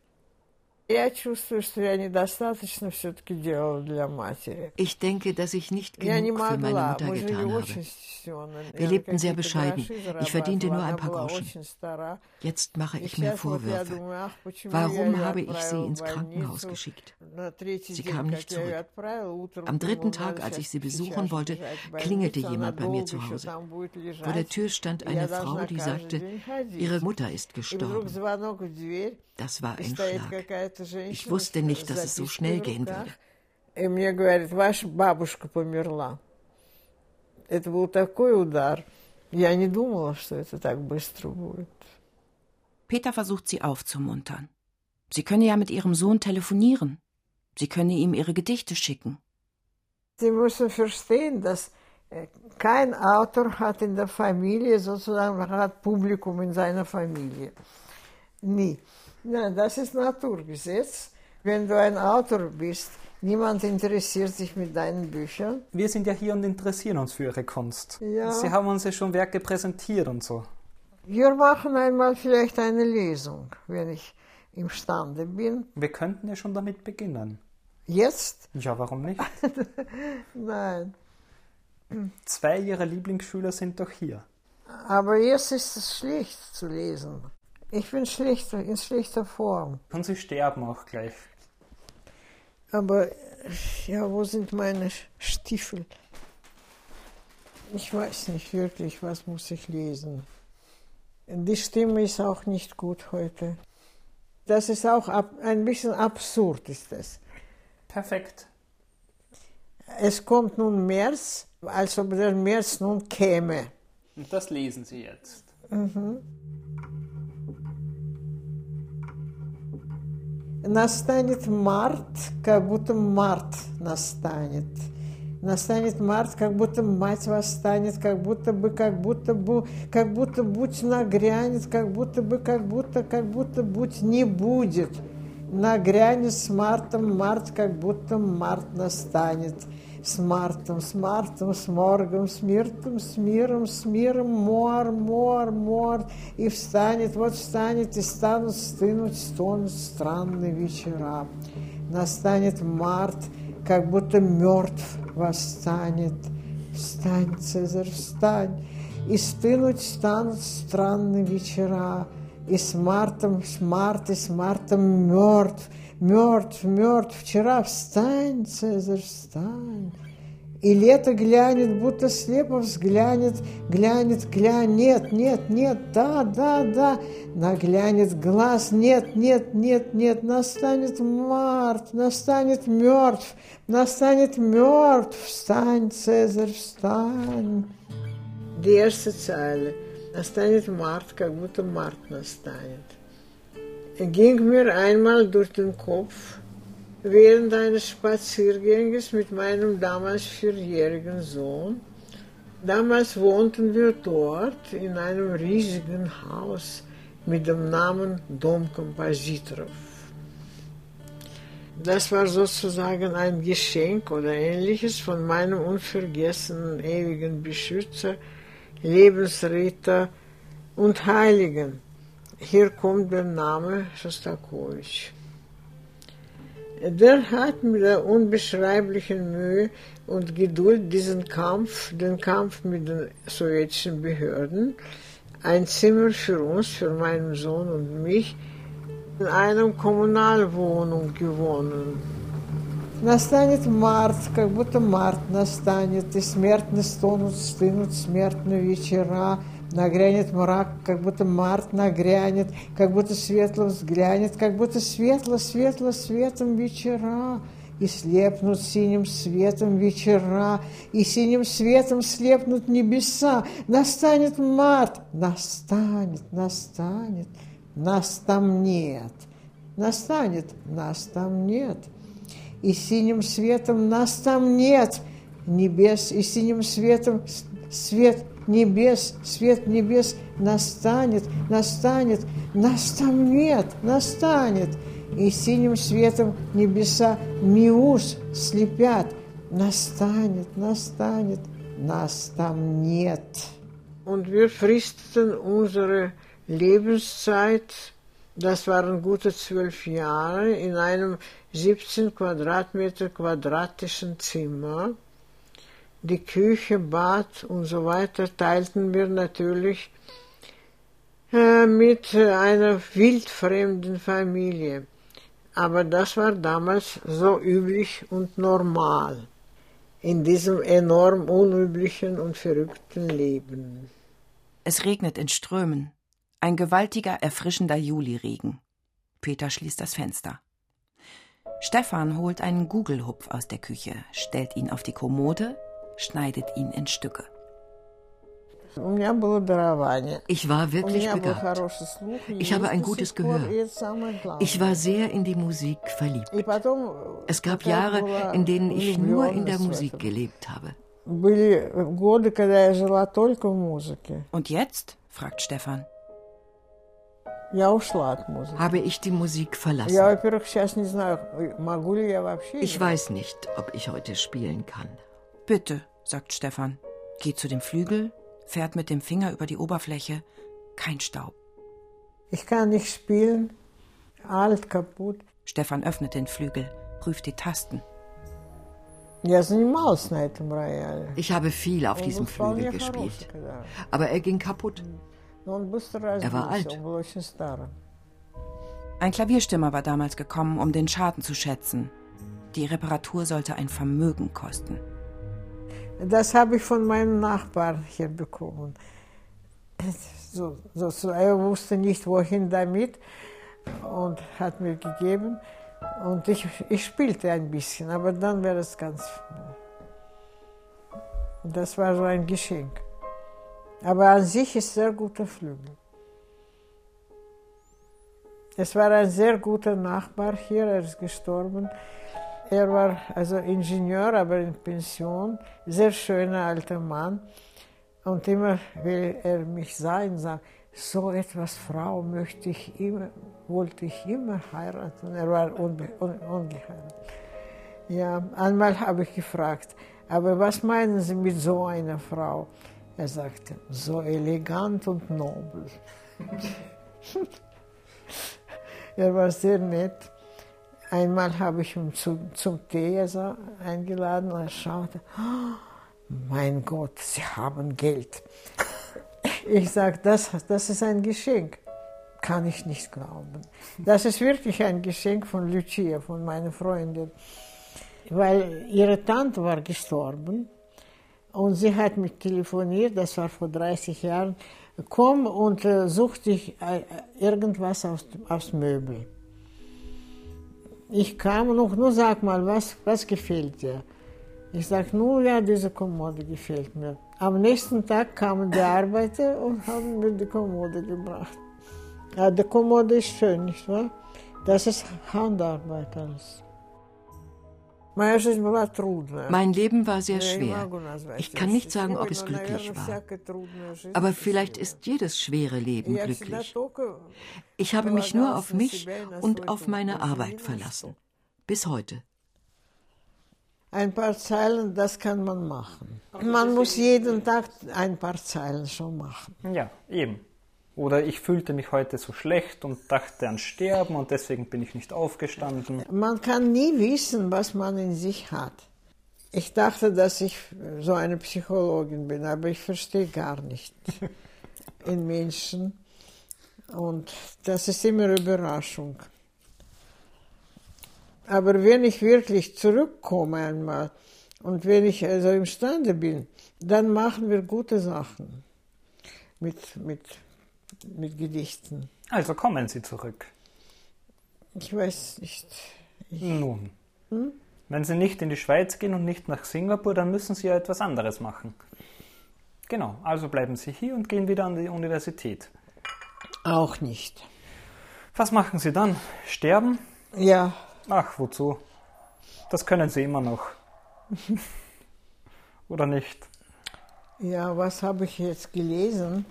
Ich denke, dass ich nicht genug für meine Mutter getan habe. Wir lebten sehr bescheiden. Ich verdiente nur ein paar Groschen. Jetzt mache ich mir Vorwürfe. Warum habe ich sie ins Krankenhaus geschickt? Sie kam nicht zurück. Am dritten Tag, als ich sie besuchen wollte, klingelte jemand bei mir zu Hause. Vor der Tür stand eine Frau, die sagte, ihre Mutter ist gestorben. Das war ein Schlag. Ich wusste nicht, dass es so schnell gehen würde. И мне говорит, ваша бабушка померла. Это был такой удар. Я не думала, что это так быстро будет. Peter versucht sie aufzumuntern. Sie könne ja mit ihrem Sohn telefonieren. Sie könne ihm ihre Gedichte schicken. Sie müssen verstehen, dass äh, kein Autor hat in der Familie sozusagen hat Publikum in seiner Familie. Nie. Nein, das ist Naturgesetz. Wenn du ein Autor bist, niemand interessiert sich mit deinen Büchern. Wir sind ja hier und interessieren uns für Ihre Kunst. Ja. Sie haben uns ja schon Werke präsentiert und so. Wir machen einmal vielleicht eine Lesung, wenn ich imstande bin. Wir könnten ja schon damit beginnen. Jetzt? Ja, warum nicht? Nein. Zwei Ihrer Lieblingsschüler sind doch hier. Aber jetzt ist es schlecht zu lesen. Ich bin schlecht, in schlechter Form. Und Sie sterben auch gleich. Aber ja, wo sind meine Stiefel? Ich weiß nicht wirklich, was muss ich lesen. Die Stimme ist auch nicht gut heute. Das ist auch ab, ein bisschen absurd, ist das. Perfekt. Es kommt nun März, als ob der März nun käme. Und das lesen Sie jetzt. Mhm. Настанет март, как будто март настанет. Настанет март, как будто мать восстанет, как будто бы, как будто бы, как будто будь нагрянет, как будто бы, как будто, как будто будь не будет. Нагрянет с мартом март, как будто март настанет с Мартом, с Мартом, с Моргом, с Миртом, с миром, с миром, мор, мор, мор, и встанет, вот встанет, и станут стынуть, стонут странные вечера. Настанет март, как будто мертв восстанет. Встань, Цезарь, встань, И стынуть станут странные вечера, И с мартом, с март, с мартом мертв, мертв, мертв. Вчера встань, Цезарь, встань. И лето глянет, будто слепо взглянет, глянет, глянет, нет, нет, нет, да, да, да, наглянет глаз, нет, нет, нет, нет, настанет март, настанет мертв, настанет мертв, встань, Цезарь, встань. Erste Zeile, nastanет Mart, как будто Mart nastanет. Ging mir einmal durch den Kopf, während eines Spazierganges mit meinem damals vierjährigen Sohn. Damals wohnten wir dort in einem riesigen Haus mit dem Namen Dom Kompositorov. Das war sozusagen ein Geschenk oder ähnliches von meinem unvergessenen ewigen Beschützer, Lebensretter und Heiligen Hier kommt der Name Schostakowitsch. Der hat mit der unbeschreiblichen Mühe und Geduld diesen Kampf, den Kampf mit den sowjetischen Behörden, ein Zimmer für uns, für meinen Sohn und mich, in einer Kommunalwohnung gewonnen. Настанет март, как будто март настанет, и смертно стонут, стынут смертные вечера, Нагрянет мрак, как будто март нагрянет, как будто светло взглянет, как будто светло-светло светом вечера. И слепнут синим светом вечера, и синим светом слепнут небеса. Настанет март, настанет, настанет, нас там нет. Настанет, нас там нет. И синим светом нас там нет. Небес и синим светом свет небес, свет небес настанет, настанет, нас там нет, настанет. И синим светом небеса миус слепят, настанет, настанет, нас там нет. Und wir fristeten unsere Lebenszeit, das waren gute zwölf Jahre, in einem 17 Quadratmeter quadratischen Zimmer. Die Küche, Bad und so weiter teilten wir natürlich äh, mit einer wildfremden Familie. Aber das war damals so üblich und normal in diesem enorm unüblichen und verrückten Leben. Es regnet in Strömen. Ein gewaltiger, erfrischender Juliregen. Peter schließt das Fenster. Stefan holt einen Gugelhupf aus der Küche, stellt ihn auf die Kommode, schneidet ihn in Stücke. Ich war wirklich begabt. Ich habe ein gutes Gehör. Ich war sehr in die Musik verliebt. Es gab Jahre, in denen ich nur in der Musik gelebt habe. Und jetzt? fragt Stefan. Habe ich die Musik verlassen? Ich weiß nicht, ob ich heute spielen kann. Bitte, sagt Stefan, geht zu dem Flügel, fährt mit dem Finger über die Oberfläche, kein Staub. Ich kann nicht spielen, alt, kaputt. Stefan öffnet den Flügel, prüft die Tasten. Ich habe viel auf diesem Flügel gespielt, aber er ging kaputt. Er war alt. Ein Klavierstimmer war damals gekommen, um den Schaden zu schätzen. Die Reparatur sollte ein Vermögen kosten. Das habe ich von meinem Nachbarn hier bekommen. So, so, er wusste nicht, wohin damit und hat mir gegeben. Und ich, ich spielte ein bisschen, aber dann wäre es ganz. Das war so ein Geschenk. Aber an sich ist sehr guter Flügel. Es war ein sehr guter Nachbar hier, er ist gestorben. Er war also Ingenieur, aber in Pension, sehr schöner alter Mann. Und immer will er mich sein, sagt, so etwas Frau möchte ich immer, wollte ich immer heiraten. Er war unbe, un, ungeheiratet. Ja, einmal habe ich gefragt, aber was meinen Sie mit so einer Frau? Er sagte, so elegant und nobel. er war sehr nett. Einmal habe ich ihn zu, zum Tee also eingeladen und er schaute, oh, mein Gott, Sie haben Geld. Ich sage, das, das ist ein Geschenk. Kann ich nicht glauben. Das ist wirklich ein Geschenk von Lucia, von meiner Freundin. Weil ihre Tante war gestorben und sie hat mich telefoniert, das war vor 30 Jahren, komm und äh, such dich äh, irgendwas aus, aus Möbel. Ich kam und nur sag mal, was, was gefällt dir? Ich sag, nur ja, diese Kommode gefällt mir. Am nächsten Tag kamen die Arbeiter und haben mir die Kommode gebracht. Ja, die Kommode ist schön, nicht wahr? Das ist Handarbeit alles. Mein Leben war sehr schwer. Ich kann nicht sagen, ob es glücklich war. Aber vielleicht ist jedes schwere Leben glücklich. Ich habe mich nur auf mich und auf meine Arbeit verlassen. Bis heute. Ein paar Zeilen, das kann man machen. Man muss jeden Tag ein paar Zeilen schon machen. Ja, eben. Oder ich fühlte mich heute so schlecht und dachte an Sterben und deswegen bin ich nicht aufgestanden. Man kann nie wissen, was man in sich hat. Ich dachte, dass ich so eine Psychologin bin, aber ich verstehe gar nicht in Menschen. Und das ist immer Überraschung. Aber wenn ich wirklich zurückkomme einmal und wenn ich also imstande bin, dann machen wir gute Sachen mit, mit mit Gedichten. Also kommen Sie zurück. Ich weiß nicht. Ich Nun, hm? wenn Sie nicht in die Schweiz gehen und nicht nach Singapur, dann müssen Sie ja etwas anderes machen. Genau, also bleiben Sie hier und gehen wieder an die Universität. Auch nicht. Was machen Sie dann? Sterben? Ja. Ach, wozu? Das können Sie immer noch. Oder nicht? Ja, was habe ich jetzt gelesen?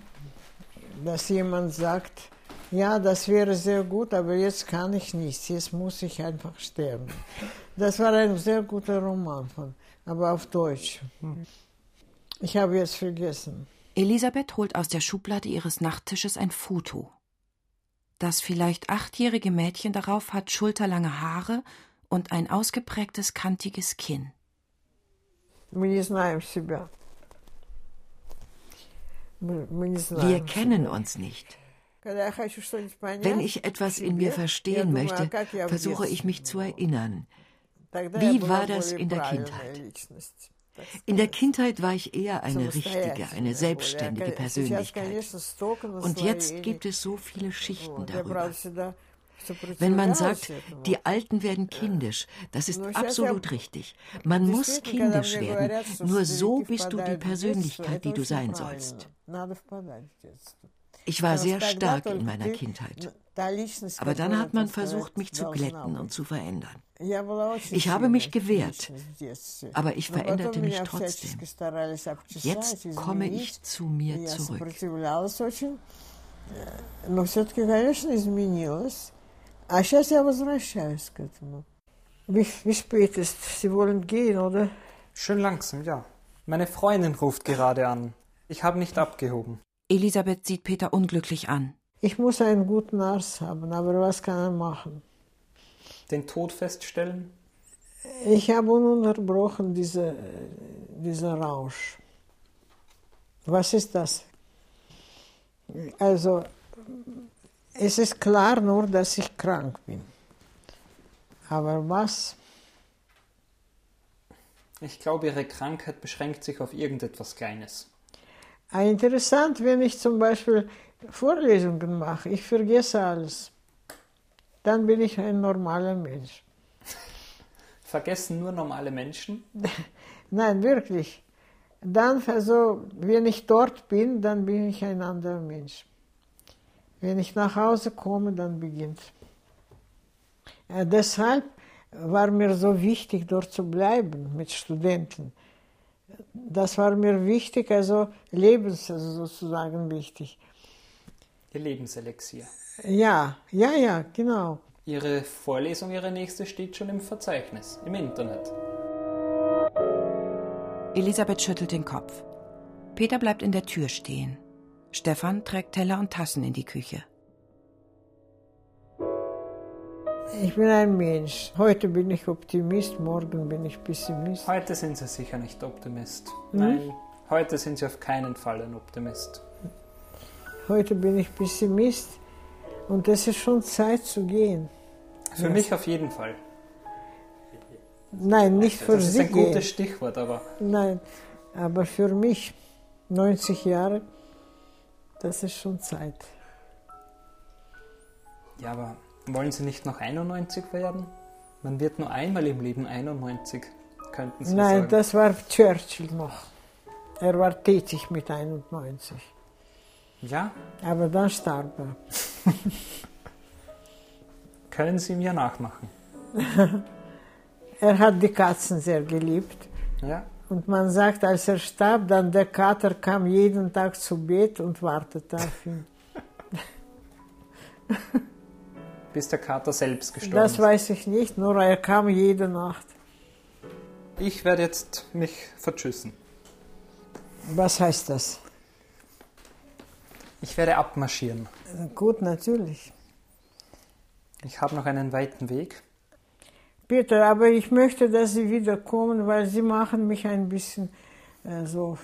Dass jemand sagt, ja, das wäre sehr gut, aber jetzt kann ich nichts, jetzt muss ich einfach sterben. Das war ein sehr guter Roman, von, aber auf Deutsch. Ich habe jetzt vergessen. Elisabeth holt aus der Schublade ihres Nachttisches ein Foto. Das vielleicht achtjährige Mädchen darauf hat schulterlange Haare und ein ausgeprägtes, kantiges Kinn. Wir kennen uns nicht. Wenn ich etwas in mir verstehen möchte, versuche ich mich zu erinnern. Wie war das in der Kindheit? In der Kindheit war ich eher eine richtige, eine selbstständige Persönlichkeit. Und jetzt gibt es so viele Schichten darüber. Wenn man sagt, die Alten werden kindisch, das ist absolut richtig. Man muss kindisch werden. Nur so bist du die Persönlichkeit, die du sein sollst. Ich war sehr stark in meiner Kindheit. Aber dann hat man versucht, mich zu glätten und zu verändern. Ich habe mich gewehrt, aber ich veränderte mich trotzdem. Jetzt komme ich zu mir zurück. Но все-таки, конечно, изменилось. А сейчас я возвращаюсь к этому. Wie, wie spät ist? Sie wollen gehen, oder? Schön langsam, ja. Meine Freundin ruft gerade an. Ich habe nicht abgehoben. Elisabeth sieht Peter unglücklich an. Ich muss einen guten Arzt haben, aber was kann er machen? Den Tod feststellen? Ich habe ununterbrochen diese, dieser Rausch. Was ist das? Also, es ist klar nur, dass ich krank bin. Aber was? Ich glaube, Ihre Krankheit beschränkt sich auf irgendetwas Kleines. Ah, interessant, wenn ich zum Beispiel Vorlesungen mache, ich vergesse alles. Dann bin ich ein normaler Mensch. Vergessen nur normale Menschen? Nein, wirklich. Dann, also, wenn ich dort bin, dann bin ich ein anderer Mensch. Wenn ich nach Hause komme, dann beginnt. Äh, deshalb war mir so wichtig, dort zu bleiben mit Studenten. Das war mir wichtig, also lebens also sozusagen wichtig. Ihr Lebenselixier. Ja, ja, ja, genau. Ihre Vorlesung, Ihre nächste steht schon im Verzeichnis, im Internet. Elisabeth schüttelt den Kopf. Peter bleibt in der Tür stehen. Stefan trägt Teller und Tassen in die Küche. Ich bin ein Mensch. Heute bin ich Optimist, morgen bin ich Pessimist. Heute sind Sie sicher nicht Optimist. Hm? Nein, heute sind Sie auf keinen Fall ein Optimist. Heute bin ich Pessimist und es ist schon Zeit zu gehen. Für ja. mich auf jeden Fall. Nein, nicht für Sie. Das ist ein gutes Stichwort, aber. Nein, aber für mich 90 Jahre, das ist schon Zeit. Ja, aber wollen Sie nicht noch 91 werden? Man wird nur einmal im Leben 91, könnten Sie Nein, sagen. das war Churchill noch. Er war tätig mit 91. Ja? Aber dann starb er. Können Sie mir nachmachen? er hat die Katzen sehr geliebt. Ja. Und man sagt, als er starb, dann der Kater kam jeden Tag zu Bett und wartete auf ihn. Bis der Kater selbst gestorben das ist. Das weiß ich nicht, nur er kam jede Nacht. Ich werde jetzt mich vertschüssen. Was heißt das? Ich werde abmarschieren. Gut, natürlich. Ich habe noch einen weiten Weg. Bitte, aber ich möchte, dass Sie wiederkommen, weil Sie machen mich ein bisschen äh, so,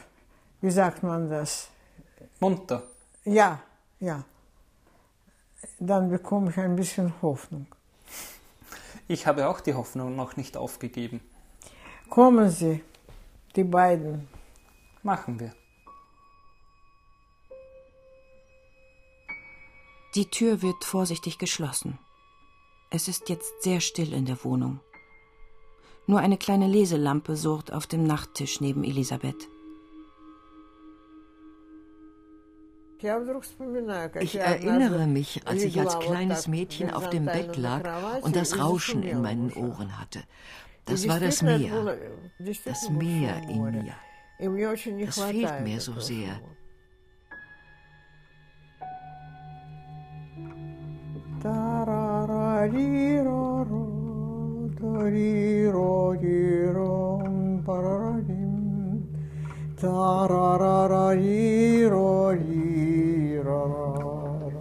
wie sagt man das? Munter. Ja, ja. Dann bekomme ich ein bisschen Hoffnung. Ich habe auch die Hoffnung noch nicht aufgegeben. Kommen Sie, die beiden. Machen wir. Die Tür wird vorsichtig geschlossen. Es ist jetzt sehr still in der Wohnung. Nur eine kleine Leselampe surrt auf dem Nachttisch neben Elisabeth. Ich erinnere mich, als ich als kleines Mädchen auf dem Bett lag und das Rauschen in meinen Ohren hatte. Das war das Meer. Das Meer in mir. Das fehlt mir so sehr.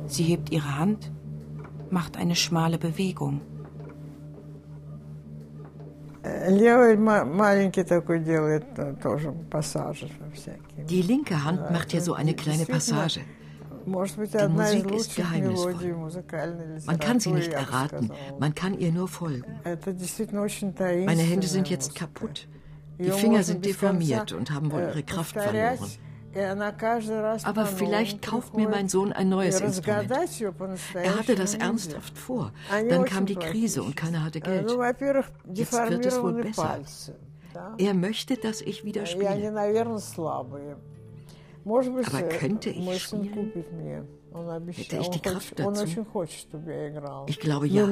Sie hebt ihre Hand, macht eine schmale Bewegung. Die linke Hand macht hier so eine kleine Passage. Die Musik ist geheimnisvoll. Man kann sie nicht erraten, man kann ihr nur folgen. Meine Hände sind jetzt kaputt. Die Finger sind deformiert und haben wohl ihre Kraft verloren. Aber vielleicht kauft mir mein Sohn ein neues Instrument. Er hatte das ernsthaft vor. Dann kam die Krise und keiner hatte Geld. Jetzt wird es wohl besser. Er möchte, dass ich wieder spiele. Aber könnte ich spielen? Hätte ich die Kraft dazu? Ich glaube ja.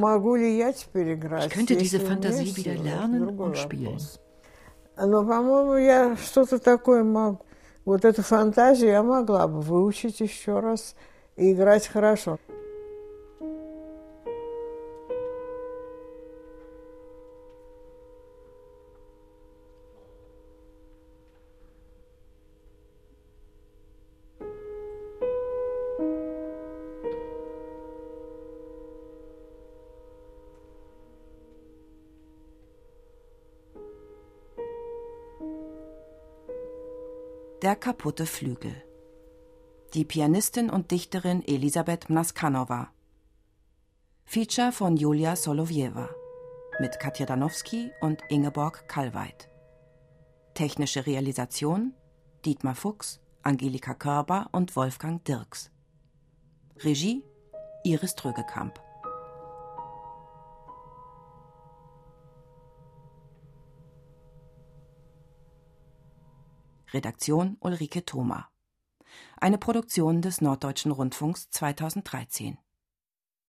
Ich könnte diese Fantasie wieder lernen und spielen. Но, по-моему, я что-то такое могу. Вот эту фантазию я могла бы выучить еще раз и играть хорошо. Der kaputte Flügel. Die Pianistin und Dichterin Elisabeth Mnaskanova. Feature von Julia Solowieva. Mit Katja Danowski und Ingeborg Kallweit. Technische Realisation Dietmar Fuchs, Angelika Körber und Wolfgang Dirks. Regie Iris Trögekamp. Redaktion Ulrike Thoma. Eine Produktion des Norddeutschen Rundfunks 2013.